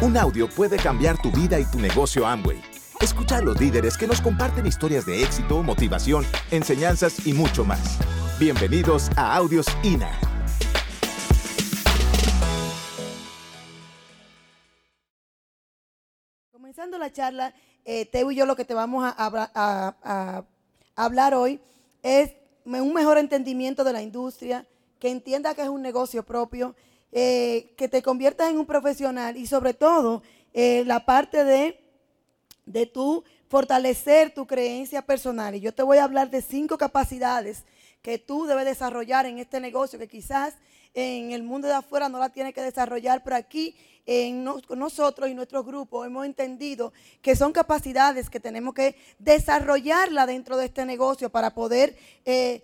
Un audio puede cambiar tu vida y tu negocio Amway. Escucha a los líderes que nos comparten historias de éxito, motivación, enseñanzas y mucho más. Bienvenidos a Audios INA. Comenzando la charla, eh, Teo y yo lo que te vamos a, habla- a- a- a hablar hoy es un mejor entendimiento de la industria, que entienda que es un negocio propio, eh, que te conviertas en un profesional y sobre todo eh, la parte de de tú fortalecer tu creencia personal. Y yo te voy a hablar de cinco capacidades que tú debes desarrollar en este negocio, que quizás en el mundo de afuera no la tienes que desarrollar, pero aquí en nos- nosotros y nuestro grupo hemos entendido que son capacidades que tenemos que desarrollarla dentro de este negocio para poder eh,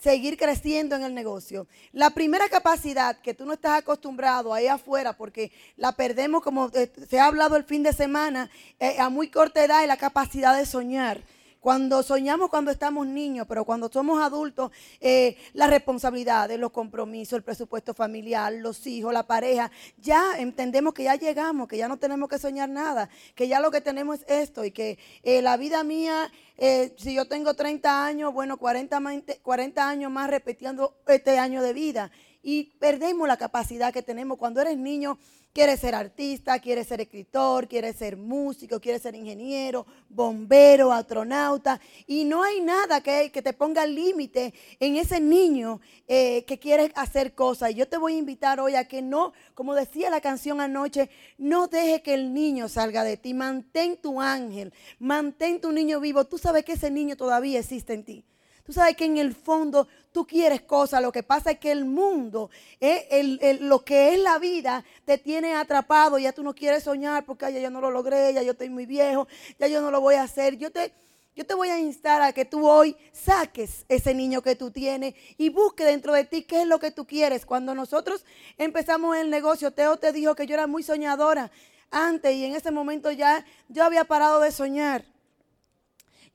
seguir creciendo en el negocio. La primera capacidad que tú no estás acostumbrado ahí afuera, porque la perdemos como eh, se ha hablado el fin de semana, eh, a muy corta edad, es la capacidad de soñar. Cuando soñamos cuando estamos niños, pero cuando somos adultos, eh, las responsabilidades, los compromisos, el presupuesto familiar, los hijos, la pareja, ya entendemos que ya llegamos, que ya no tenemos que soñar nada, que ya lo que tenemos es esto y que eh, la vida mía, eh, si yo tengo 30 años, bueno, 40, mainte- 40 años más repitiendo este año de vida. Y perdemos la capacidad que tenemos cuando eres niño. Quieres ser artista, quieres ser escritor, quieres ser músico, quieres ser ingeniero, bombero, astronauta. Y no hay nada que, que te ponga límite en ese niño eh, que quiere hacer cosas. Y yo te voy a invitar hoy a que no, como decía la canción anoche, no deje que el niño salga de ti. Mantén tu ángel, mantén tu niño vivo. Tú sabes que ese niño todavía existe en ti. Tú sabes que en el fondo tú quieres cosas, lo que pasa es que el mundo, eh, el- el- lo que es la vida, te tiene atrapado, ya tú no quieres soñar porque "Ay, ya yo no lo logré, ya yo estoy muy viejo, ya yo no lo voy a hacer. Yo te, yo te voy a instar a que tú hoy saques ese niño que tú tienes y busque dentro de ti qué es lo que tú quieres. Cuando nosotros empezamos el negocio, Teo te dijo que yo era muy soñadora antes y en ese momento ya yo había parado de soñar.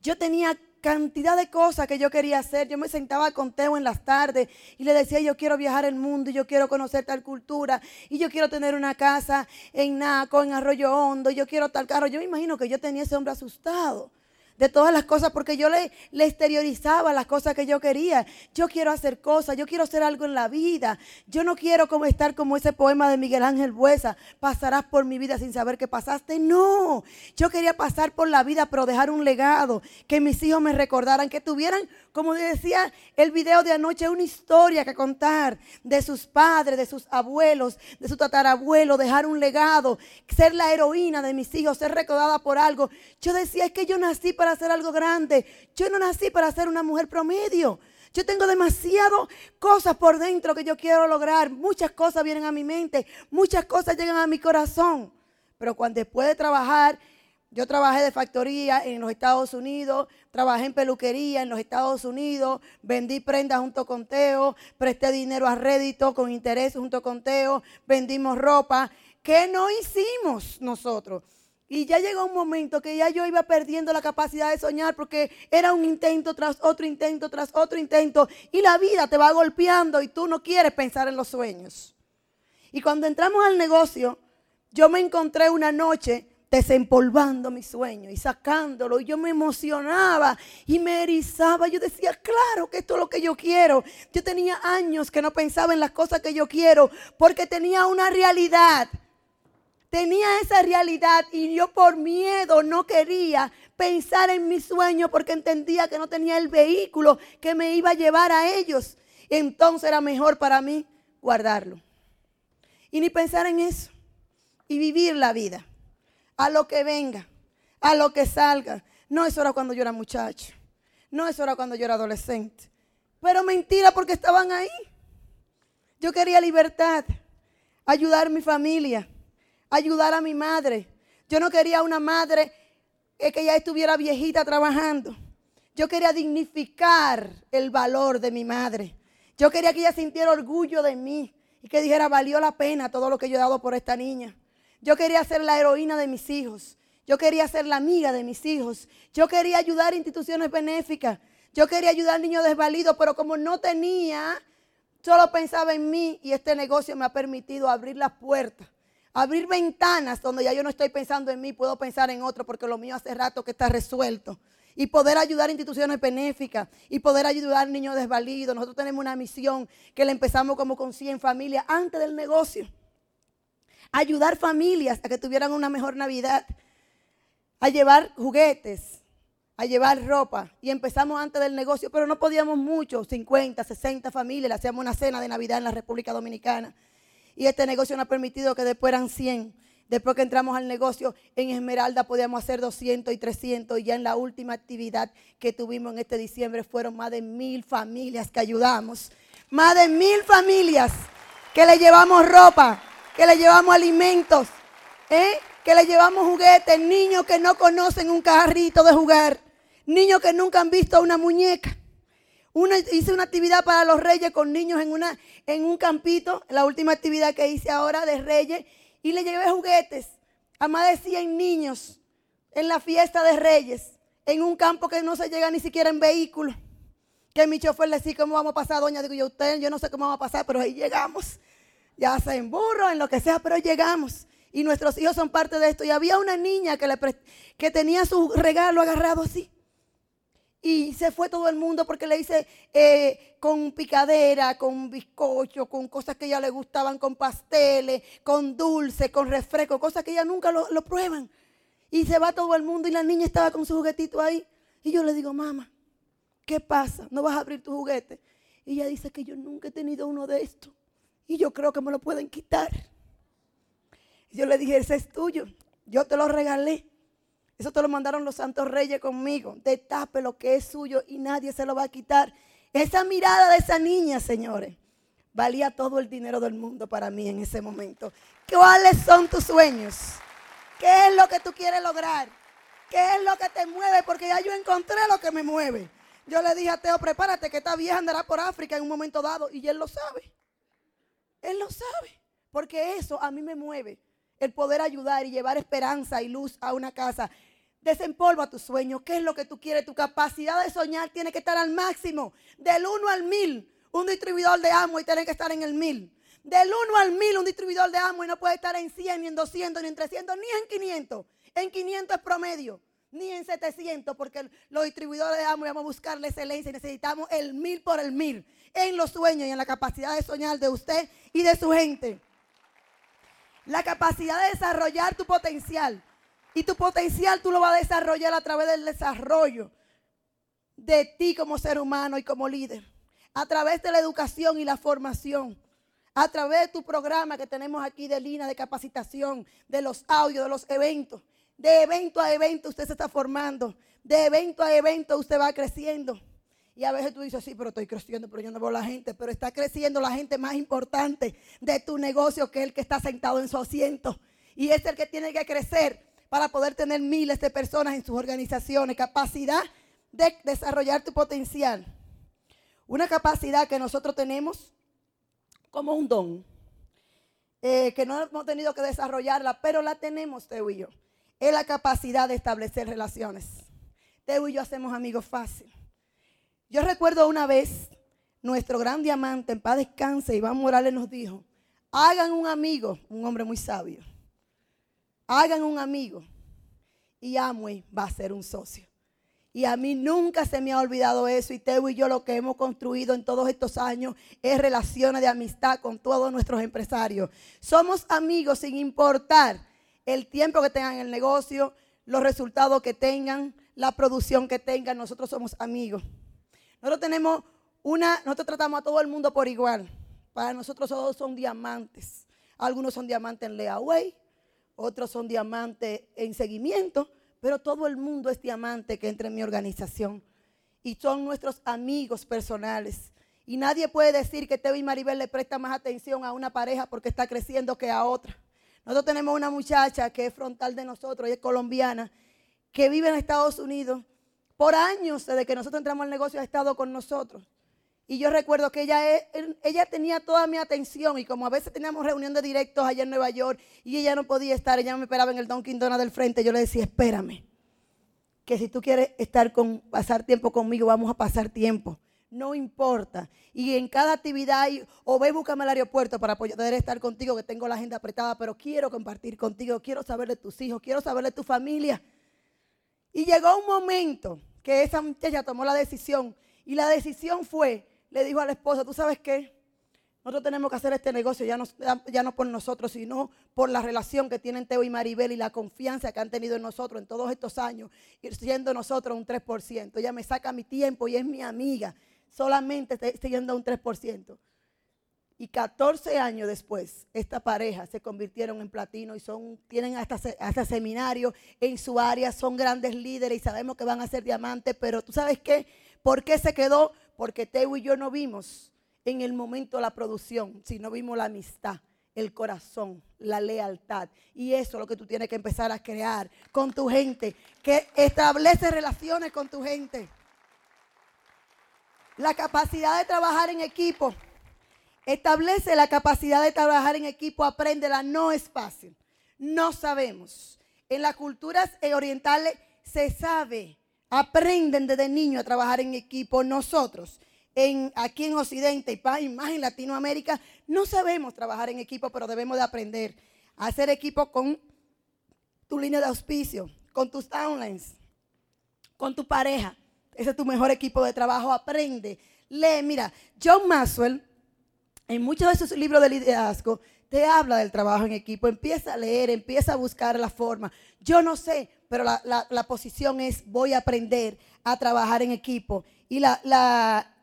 Yo tenía cantidad de cosas que yo quería hacer. Yo me sentaba con Teo en las tardes y le decía, yo quiero viajar el mundo y yo quiero conocer tal cultura y yo quiero tener una casa en Naco, en Arroyo Hondo, y yo quiero tal carro. Yo me imagino que yo tenía ese hombre asustado de todas las cosas porque yo le, exteriorizaba las cosas que yo quería. Yo quiero hacer cosas, yo quiero hacer algo en la vida. Yo no quiero como estar como ese poema de Miguel Ángel Buesa, pasarás por mi vida sin saber que pasaste. No, yo quería pasar por la vida, pero dejar un legado, que mis hijos me recordaran, que tuvieran, como decía el video de anoche, una historia que contar de sus padres, de sus abuelos, de su tatarabuelo, dejar un legado, ser la heroína de mis hijos, ser recordada por algo. Yo decía, es que yo nací para hacer algo grande. Yo no nací para ser una mujer promedio. Yo tengo demasiado cosas por dentro que yo quiero lograr. Muchas cosas vienen a mi mente, muchas cosas llegan a mi corazón. Pero cuando después de trabajar, yo trabajé de factoría en los Estados Unidos, trabajé en peluquería en los Estados Unidos, vendí prendas junto con Teo, presté dinero a rédito con interés junto con Teo, vendimos ropa. ¿Qué no hicimos nosotros? Y ya llegó un momento que ya yo iba perdiendo la capacidad de soñar porque era un intento tras otro intento, tras otro intento. Y la vida te va golpeando y tú no quieres pensar en los sueños. Y cuando entramos al negocio, yo me encontré una noche desempolvando mi sueño y sacándolo. Y yo me emocionaba y me erizaba. Yo decía, claro que esto es lo que yo quiero. Yo tenía años que no pensaba en las cosas que yo quiero porque tenía una realidad. Tenía esa realidad y yo por miedo no quería pensar en mi sueño porque entendía que no tenía el vehículo que me iba a llevar a ellos. Entonces era mejor para mí guardarlo. Y ni pensar en eso. Y vivir la vida. A lo que venga. A lo que salga. No, eso era cuando yo era muchacho. No, eso era cuando yo era adolescente. Pero mentira porque estaban ahí. Yo quería libertad. Ayudar a mi familia ayudar a mi madre. Yo no quería una madre que ya estuviera viejita trabajando. Yo quería dignificar el valor de mi madre. Yo quería que ella sintiera orgullo de mí y que dijera, valió la pena todo lo que yo he dado por esta niña. Yo quería ser la heroína de mis hijos. Yo quería ser la amiga de mis hijos. Yo quería ayudar a instituciones benéficas. Yo quería ayudar a niños desvalidos, pero como no tenía, solo pensaba en mí y este negocio me ha permitido abrir las puertas Abrir ventanas donde ya yo no estoy pensando en mí, puedo pensar en otro porque lo mío hace rato que está resuelto. Y poder ayudar a instituciones benéficas y poder ayudar a niños desvalidos. Nosotros tenemos una misión que le empezamos como con 100 familias antes del negocio. Ayudar familias a que tuvieran una mejor Navidad. A llevar juguetes, a llevar ropa. Y empezamos antes del negocio, pero no podíamos mucho, 50, 60 familias. Le hacíamos una cena de Navidad en la República Dominicana. Y este negocio nos ha permitido que después eran 100. Después que entramos al negocio en Esmeralda podíamos hacer 200 y 300 y ya en la última actividad que tuvimos en este diciembre fueron más de mil familias que ayudamos. Más de mil familias que le llevamos ropa, que le llevamos alimentos, ¿eh? que le llevamos juguetes, niños que no conocen un carrito de jugar, niños que nunca han visto una muñeca. Hice una actividad para los reyes con niños en, un campito, la última actividad que hice ahora de reyes, y le llevé juguetes a más de 100 niños en la fiesta de reyes, en un campo que no se llega ni siquiera en vehículo. Que mi chofer le decía, ¿cómo vamos a pasar, doña? Digo yo, usted, yo no sé cómo vamos a pasar, pero ahí llegamos. Ya sea en burro, en lo que sea, pero llegamos. Y nuestros hijos son parte de esto. Y había una niña que, que tenía su regalo agarrado así. Y se fue todo el mundo porque le hice eh, con picadera, con bizcocho, con cosas que ella le gustaban, con pasteles, con dulce, con refresco, cosas que ella nunca lo, lo prueban. Y se va todo el mundo y la niña estaba con su juguetito ahí. Y yo le digo, mamá, ¿qué pasa? ¿No vas a abrir tu juguete? Y ella dice que yo nunca he tenido uno de estos. Y yo creo que me lo pueden quitar. Y yo le dije, ese es tuyo. Yo te lo regalé. Eso te lo mandaron los santos reyes conmigo. Destape lo que es suyo y nadie se lo va a quitar. Esa mirada de esa niña, señores, valía todo el dinero del mundo para mí en ese momento. ¿Cuáles son tus sueños? ¿Qué es lo que tú quieres lograr? ¿Qué es lo que te mueve? Porque ya yo encontré lo que me mueve. Yo le dije a Teo, prepárate que esta vieja andará por África en un momento dado. Y él lo sabe. Él lo sabe. Porque eso a mí me mueve. El poder ayudar y llevar esperanza y luz a una casa. Desempolva tu sueño. ¿Qué es lo que tú quieres? Tu capacidad de soñar tiene que estar al máximo. Del 1 al 1000. Un distribuidor de amo y tiene que estar en el 1000. Del 1 al 1000 un distribuidor de amo y no puede estar en 100, ni en 200, ni en 300, ni en 500. En 500 es promedio. Ni en 700, porque los distribuidores de amo vamos a buscar la excelencia y necesitamos el 1000 por el 1000. En los sueños y en la capacidad de soñar de usted y de su gente. La capacidad de desarrollar tu potencial. Y tu potencial tú lo vas a desarrollar a través del desarrollo de ti como ser humano y como líder. A través de la educación y la formación. A través de tu programa que tenemos aquí de línea de capacitación, de los audios, de los eventos. De evento a evento usted se está formando. De evento a evento usted va creciendo. Y a veces tú dices, sí, pero estoy creciendo, pero yo no veo la gente. Pero está creciendo la gente más importante de tu negocio que el que está sentado en su asiento. Y es el que tiene que crecer para poder tener miles de personas en sus organizaciones, capacidad de desarrollar tu potencial. Una capacidad que nosotros tenemos como un don, eh, que no hemos tenido que desarrollarla, pero la tenemos, Teo y yo. Es la capacidad de establecer relaciones. Teo y yo hacemos amigos fácil. Yo recuerdo una vez, nuestro gran diamante, en paz descanse, Iván Morales nos dijo, hagan un amigo, un hombre muy sabio hagan un amigo y Amway va a ser un socio. Y a mí nunca se me ha olvidado eso. Y Teo y yo lo que hemos construido en todos estos años es relaciones de amistad con todos nuestros empresarios. Somos amigos sin importar el tiempo que tengan en el negocio, los resultados que tengan, la producción que tengan. Nosotros somos amigos. Nosotros tenemos una, nosotros tratamos a todo el mundo por igual. Para nosotros todos son diamantes. Algunos son diamantes en Leaway, otros son diamantes en seguimiento, pero todo el mundo es diamante que entra en mi organización. Y son nuestros amigos personales. Y nadie puede decir que Teo y Maribel le prestan más atención a una pareja porque está creciendo que a otra. Nosotros tenemos una muchacha que es frontal de nosotros, ella es colombiana, que vive en Estados Unidos. Por años, desde que nosotros entramos al negocio, ha estado con nosotros. Y yo recuerdo que ella, ella tenía toda mi atención y como a veces teníamos reunión de directos allá en Nueva York y ella no podía estar, ella me esperaba en el Dunkin' Donuts del frente, yo le decía, espérame, que si tú quieres pasar tiempo conmigo, vamos a pasar tiempo. no importa. Y en cada actividad, o ve, búscame al aeropuerto para poder estar contigo, que tengo la agenda apretada, pero quiero compartir contigo, quiero saber de tus hijos, quiero saber de tu familia. Y llegó un momento que esa muchacha tomó la decisión, y la decisión fue, le dijo a la esposa, ¿tú sabes qué? Nosotros tenemos que hacer este negocio ya no, ya no por nosotros, sino por la relación que tienen Teo y Maribel y la confianza que han tenido en nosotros en todos estos años, siendo nosotros un 3%. Ella me saca mi tiempo y es mi amiga, solamente siguiendo un 3%. Y 14 años después, esta pareja se convirtieron en platino y son, tienen hasta, hasta seminarios en su área, son grandes líderes y sabemos que van a ser diamantes, pero tú sabes qué, ¿por qué se quedó? Porque Teo y yo no vimos en el momento la producción, si no vimos la amistad, el corazón, la lealtad. Y eso es lo que tú tienes que empezar a crear con tu gente, que establece relaciones con tu gente. La capacidad de trabajar en equipo. Establece la capacidad de trabajar en equipo, apréndela, no es fácil. No sabemos. En las culturas orientales se sabe, aprenden desde niño a trabajar en equipo. Nosotros aquí en Occidente y más en Latinoamérica, no sabemos trabajar en equipo, pero debemos de aprender a hacer equipo con tu línea de auspicio, con tus downlines, con tu pareja. Ese es tu mejor equipo de trabajo. Aprende, lee. Mira, John Maxwell, en muchos de sus libros de liderazgo, te habla del trabajo en equipo. Empieza a leer, empieza a buscar la forma. Yo no sé, pero la, posición es voy a aprender a trabajar en equipo. Y la,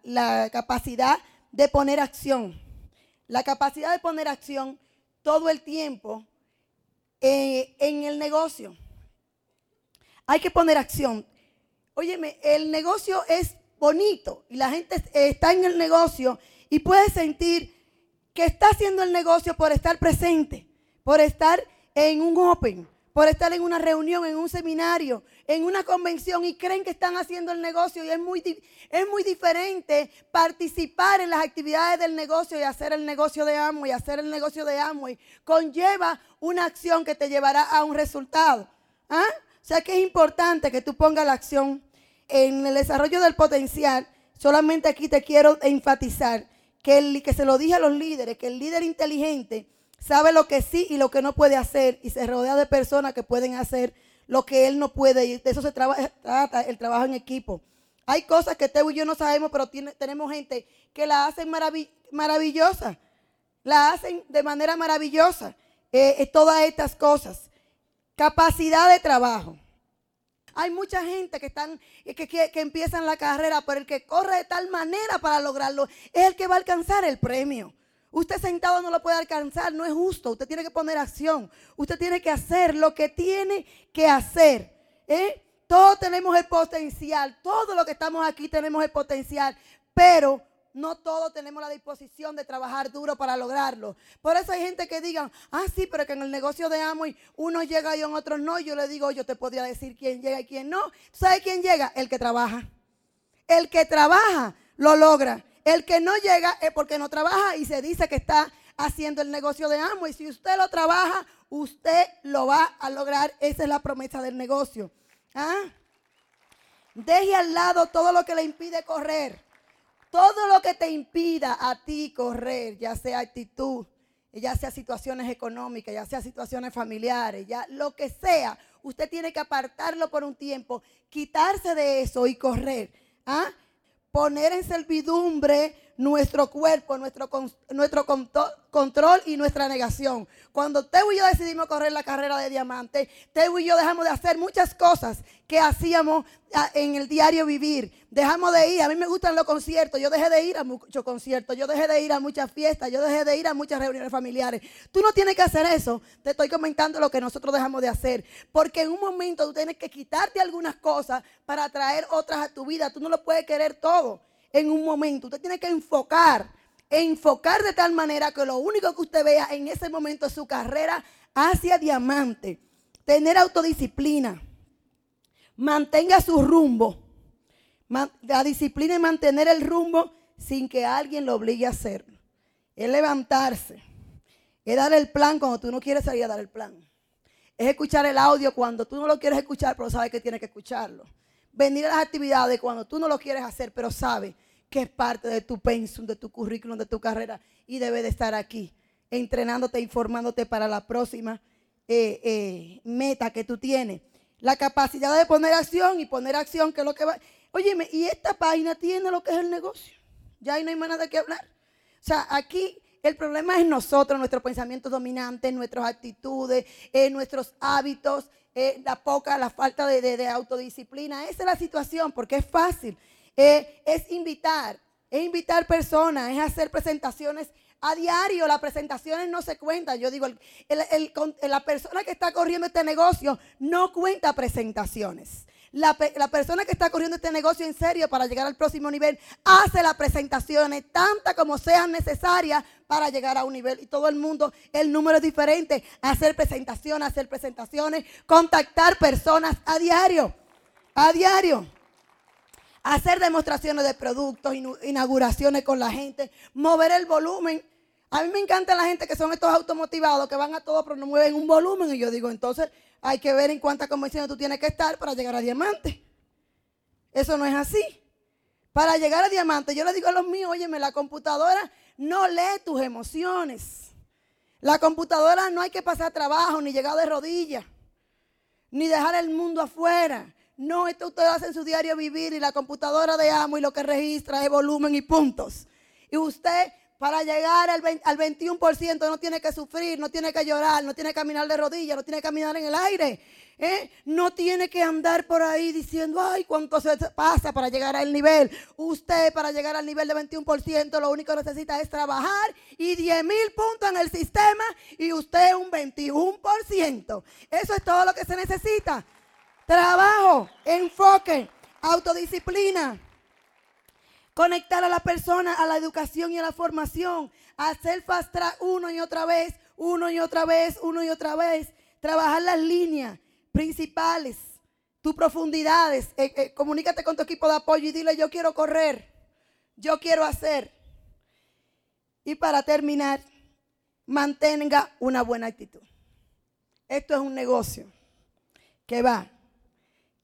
la capacidad de poner acción. La capacidad de poner acción todo el tiempo eh, en el negocio. Hay que poner acción. Óyeme, el negocio es bonito y la gente está en el negocio y puede sentir que está haciendo el negocio por estar presente, por estar en un open, por estar en una reunión, en un seminario, en una convención y creen que están haciendo el negocio y es muy, es muy diferente participar en las actividades del negocio y hacer el negocio de y hacer el negocio de y Conlleva una acción que te llevará a un resultado. ¿Ah? O sea que es importante que tú pongas la acción en el desarrollo del potencial. Solamente aquí te quiero enfatizar que, el, que se lo dije a los líderes, que el líder inteligente sabe lo que sí y lo que no puede hacer y se rodea de personas que pueden hacer lo que él no puede. Y de eso se trata el trabajo en equipo. Hay cosas que Teo y yo no sabemos, pero tenemos gente que la hacen maravillosa. La hacen de manera maravillosa. Eh, eh, todas estas cosas. Capacidad de trabajo. Hay mucha gente que están que, que, que, empiezan la carrera, pero el que corre de tal manera para lograrlo es el que va a alcanzar el premio. Usted sentado no lo puede alcanzar, no es justo. Usted tiene que poner acción. Usted tiene que hacer lo que tiene que hacer. ¿eh? Todos tenemos el potencial. Todos los que estamos aquí tenemos el potencial. Pero no todos tenemos la disposición de trabajar duro para lograrlo. Por eso hay gente que digan, ah, sí, pero que en el negocio de Amway uno llega y en otros no. Yo le digo, yo te podría decir quién llega y quién no. ¿Sabe quién llega? El que trabaja. El que trabaja lo logra. El que no llega es porque no trabaja y se dice que está haciendo el negocio de amo. Y si usted lo trabaja, usted lo va a lograr. Esa es la promesa del negocio. ¿Ah? Deje al lado todo lo que le impide correr. Todo lo que te impida a ti correr, ya sea actitud, ya sea situaciones económicas, ya sea situaciones familiares, ya lo que sea, usted tiene que apartarlo por un tiempo, quitarse de eso y correr. ¿Ah? Poner en servidumbre nuestro cuerpo, nuestro, nuestro control y nuestra negación. Cuando Teo y yo decidimos correr la carrera de diamante, Teo y yo dejamos de hacer muchas cosas que hacíamos ah, en el diario vivir. Dejamos de ir, a mí me gustan los conciertos, yo dejé de ir a muchos conciertos, yo dejé de ir a muchas fiestas, yo dejé de ir a muchas reuniones familiares. Tú no tienes que hacer eso, te estoy comentando lo que nosotros dejamos de hacer, porque en un momento tú tienes que quitarte algunas cosas para traer otras a tu vida, tú no lo puedes querer todo en un momento. Usted tiene que enfocar, enfocar de tal manera que lo único que usted vea en ese momento es su carrera hacia diamante. Tener autodisciplina. Mantenga su rumbo. La disciplina y mantener el rumbo sin que alguien lo obligue a hacerlo. Es levantarse. Es dar el plan cuando tú no quieres salir a dar el plan. Es escuchar el audio cuando tú no lo quieres escuchar, pero sabes que tienes que escucharlo venir a las actividades cuando tú no lo quieres hacer, pero sabes que es parte de tu pensum, de tu currículum, de tu carrera y debe de estar aquí, entrenándote, informándote para la próxima eh, eh, meta que tú tienes. La capacidad de poner acción y poner acción, que es lo que va. Óyeme, y esta página tiene lo que es el negocio. Ya ahí no hay más nada que hablar. O sea, aquí el problema es nosotros, nuestro pensamiento dominante, nuestras actitudes, eh, nuestros hábitos, eh, la poca, la falta de, autodisciplina. Esa es la situación, porque es fácil. Eh, es invitar, es invitar personas, es hacer presentaciones a diario. Las presentaciones no se cuentan. Yo digo, la persona que está corriendo este negocio no cuenta presentaciones. La, persona que está corriendo este negocio en serio para llegar al próximo nivel hace las presentaciones tantas como sean necesarias para llegar a un nivel. Y todo el mundo, el número es diferente. Hacer presentaciones, hacer presentaciones, contactar personas a diario. A diario. Hacer demostraciones de productos, inauguraciones con la gente, mover el volumen. A mí me encanta la gente que son estos automotivados que van a todo pero no mueven un volumen. Y yo digo, entonces hay que ver en cuántas convenciones tú tienes que estar para llegar a diamante. Eso no es así. Para llegar a diamante, yo le digo a los míos, óyeme, la computadora no lee tus emociones. La computadora no hay que pasar trabajo, ni llegar de rodillas, ni dejar el mundo afuera. No, esto ustedes hacen su diario vivir y la computadora de amo y lo que registra es volumen y puntos. Y usted para llegar al, 21% no tiene que sufrir, no tiene que llorar, no tiene que caminar de rodillas, no tiene que caminar en el aire. ¿eh? No tiene que andar por ahí diciendo, ay, cuánto se pasa para llegar al nivel. Usted para llegar al nivel de 21% lo único que necesita es trabajar y 10 mil puntos en el sistema y usted un 21%. Eso es todo lo que se necesita. Trabajo, enfoque, autodisciplina. Conectar a la persona a la educación y a la formación. Hacer fast track uno y otra vez, uno y otra vez, uno y otra vez. Trabajar las líneas principales, tus profundidades. Eh, eh, comunícate con tu equipo de apoyo y dile, yo quiero correr, yo quiero hacer. Y para terminar, mantenga una buena actitud. Esto es un negocio que va,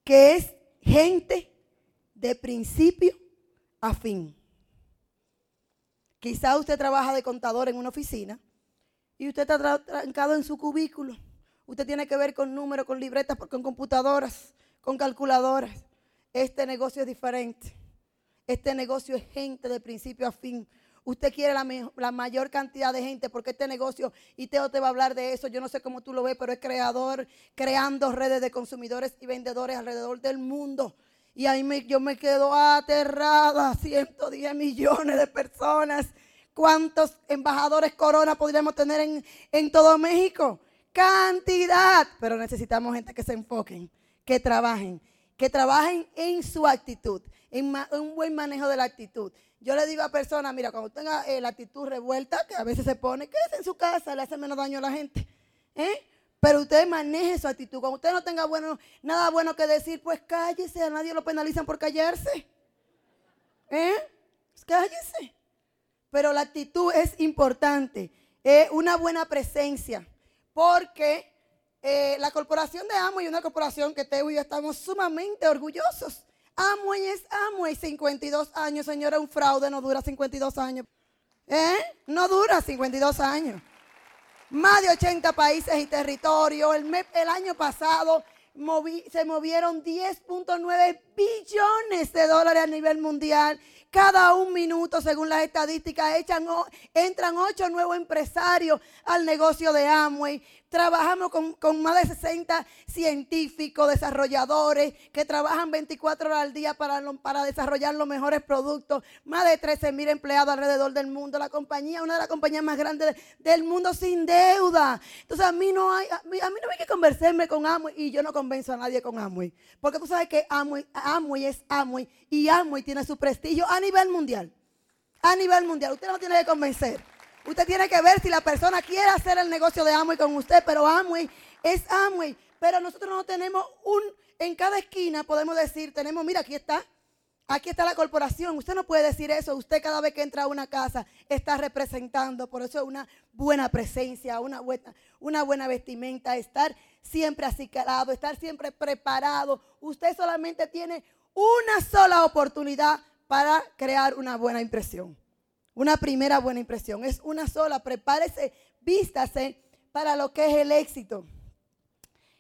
que es gente de principio a fin. Quizá usted trabaja de contador en una oficina y usted está trancado en su cubículo. Usted tiene que ver con números, con libretas, con computadoras, con calculadoras. Este negocio es diferente. Este negocio es gente de principio a fin. Usted quiere la, mayor cantidad de gente porque este negocio, y Teo te va a hablar de eso, yo no sé cómo tú lo ves, pero es creador, creando redes de consumidores y vendedores alrededor del mundo. Y ahí me, yo me quedo aterrada, 110 millones de personas. ¿Cuántos embajadores corona podríamos tener en, en todo México? Cantidad. Pero necesitamos gente que se enfoquen, que trabajen, que trabajen en su actitud, en, un buen manejo de la actitud. Yo le digo a personas, mira, cuando tenga eh, la actitud revuelta, que a veces se pone, quédese en su casa, le hace menos daño a la gente. ¿eh? Pero usted maneje su actitud. Cuando usted no tenga bueno, nada bueno que decir, pues cállese. A nadie lo penalizan por callarse. ¿Eh? Pues cállese. Pero la actitud es importante. Es una buena presencia. Porque eh, la corporación de Amway es una corporación que Teo y yo estamos sumamente orgullosos. Amway es Amway, 52 años, señora, un fraude no dura 52 años. ¿Eh? No dura 52 años más de 80 países y territorios. El, el año pasado se movieron 10.9 billones de dólares a nivel mundial. Cada un minuto, según las estadísticas, entran ocho nuevos empresarios al negocio de Amway. Trabajamos con, más de 60 científicos, desarrolladores, que trabajan 24 horas al día para, para desarrollar los mejores productos. Más de 13 mil empleados alrededor del mundo. La compañía, una de las compañías más grandes del mundo sin deuda. Entonces a mí no hay, a mí, no hay que convencerme con Amway y yo no convenzo a nadie con Amway. Porque tú sabes que Amway, Amway es Amway y Amway tiene su prestigio a nivel mundial. A nivel mundial. Usted no tiene que convencer. Usted tiene que ver si la persona quiere hacer el negocio de Amway con usted, pero Amway es Amway. Pero nosotros no tenemos un, en cada esquina podemos decir, tenemos, mira, aquí está, aquí está la corporación. Usted no puede decir eso. Usted cada vez que entra a una casa está representando. Por eso es una buena presencia, una buena, una buena vestimenta, estar siempre acicalado, estar siempre preparado. Usted solamente tiene una sola oportunidad para crear una buena impresión. Una primera buena impresión. Es una sola. Prepárese, vístase para lo que es el éxito.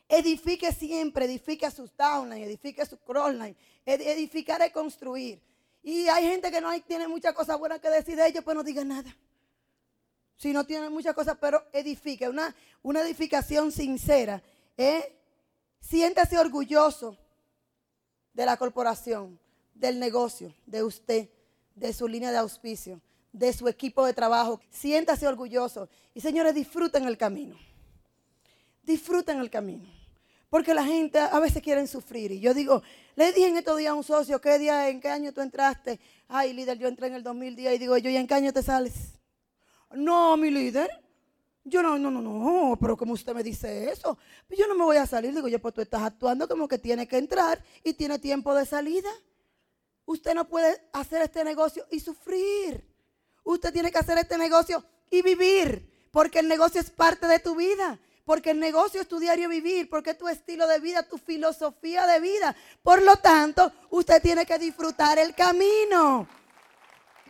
Edifique siempre, edifique sus downline, edifique su crossline. Edificar es construir. Y hay gente que no tiene muchas cosas buenas que decir de ellos, pues no diga nada. Si no tiene muchas cosas, pero edifique. Una, una edificación sincera. ¿Eh? Siéntase orgulloso de la corporación, del negocio, de usted, de su línea de auspicio, de su equipo de trabajo. Siéntase orgulloso. Y señores, disfruten el camino. Disfruten el camino. Porque la gente a veces quiere sufrir. Y yo digo, le dije en estos días a un socio, ¿qué día, en qué año tú entraste? Ay, líder, yo entré en el 2010 y digo, yo, ¿y en qué año te sales? No, mi líder. Yo no, no, no, no, pero como usted me dice eso, yo no me voy a salir. Digo, yo, pues tú estás actuando como que tiene que entrar y tiene tiempo de salida. Usted no puede hacer este negocio y sufrir. Usted tiene que hacer este negocio y vivir, porque el negocio es parte de tu vida porque el negocio es tu diario vivir, porque es tu estilo de vida, tu filosofía de vida. Por lo tanto, usted tiene que disfrutar el camino.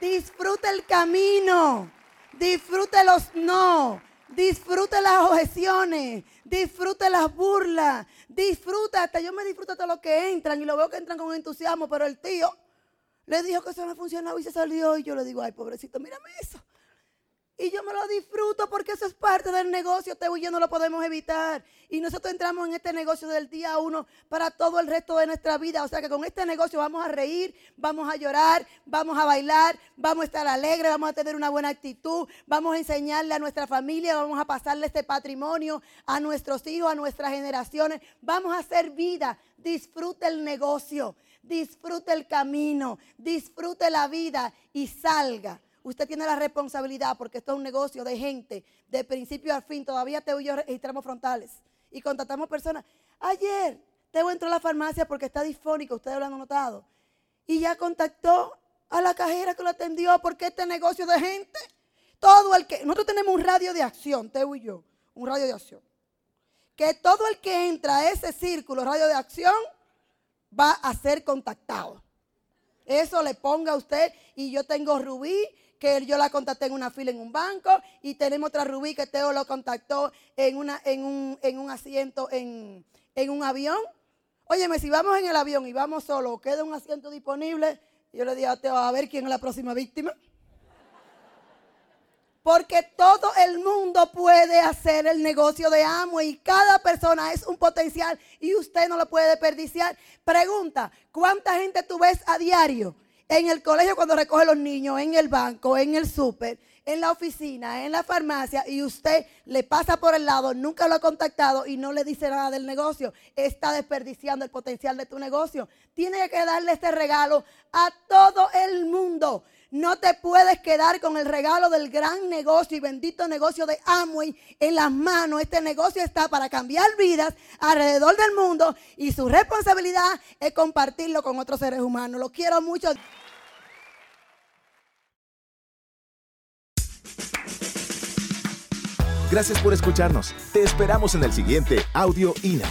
Disfrute el camino. Disfrute los no. Disfrute las objeciones. Disfrute las burlas. Disfruta, hasta yo me disfruto de lo que entran y lo veo que entran con entusiasmo, pero el tío le dijo que eso no funcionaba y se salió y yo le digo, ay, pobrecito, mírame eso. Y yo me lo disfruto porque eso es parte del negocio. Te y yo no lo podemos evitar. Y nosotros entramos en este negocio del día uno para todo el resto de nuestra vida. O sea que con este negocio vamos a reír, vamos a llorar, vamos a bailar, vamos a estar alegres, vamos a tener una buena actitud, vamos a enseñarle a nuestra familia, vamos a pasarle este patrimonio a nuestros hijos, a nuestras generaciones. Vamos a hacer vida. Disfrute el negocio, disfrute el camino, disfrute la vida y salga Usted tiene la responsabilidad porque esto es un negocio de gente, de principio a fin. Todavía Teo y yo registramos frontales y contratamos personas. Ayer Teo entró a la farmacia porque está disfónico, ustedes lo han notado. Y ya contactó a la cajera que lo atendió porque este negocio de gente, todo el que, nosotros tenemos un radio de acción, Teo y yo, un radio de acción. Que todo el que entra a ese círculo, radio de acción, va a ser contactado. Eso le ponga a usted y yo tengo Rubí que yo la contacté en una fila en un banco y tenemos otra Rubí que Teo lo contactó en, una, en, un, en un asiento en, en un avión. Óyeme, si vamos en el avión y vamos solo, queda un asiento disponible, yo le digo a Teo, a ver quién es la próxima víctima. Porque todo el mundo puede hacer el negocio de amo y cada persona es un potencial y usted no lo puede desperdiciar. Pregunta, ¿cuánta gente tú ves a diario en el colegio cuando recoge los niños, en el banco, en el súper, en la oficina, en la farmacia y usted le pasa por el lado, nunca lo ha contactado y no le dice nada del negocio, está desperdiciando el potencial de tu negocio. Tiene que darle este regalo a todo el mundo. No te puedes quedar con el regalo del gran negocio y bendito negocio de Amway en las manos. Este negocio está para cambiar vidas alrededor del mundo y su responsabilidad es compartirlo con otros seres humanos. Lo quiero mucho. Gracias por escucharnos. Te esperamos en el siguiente Audio INA.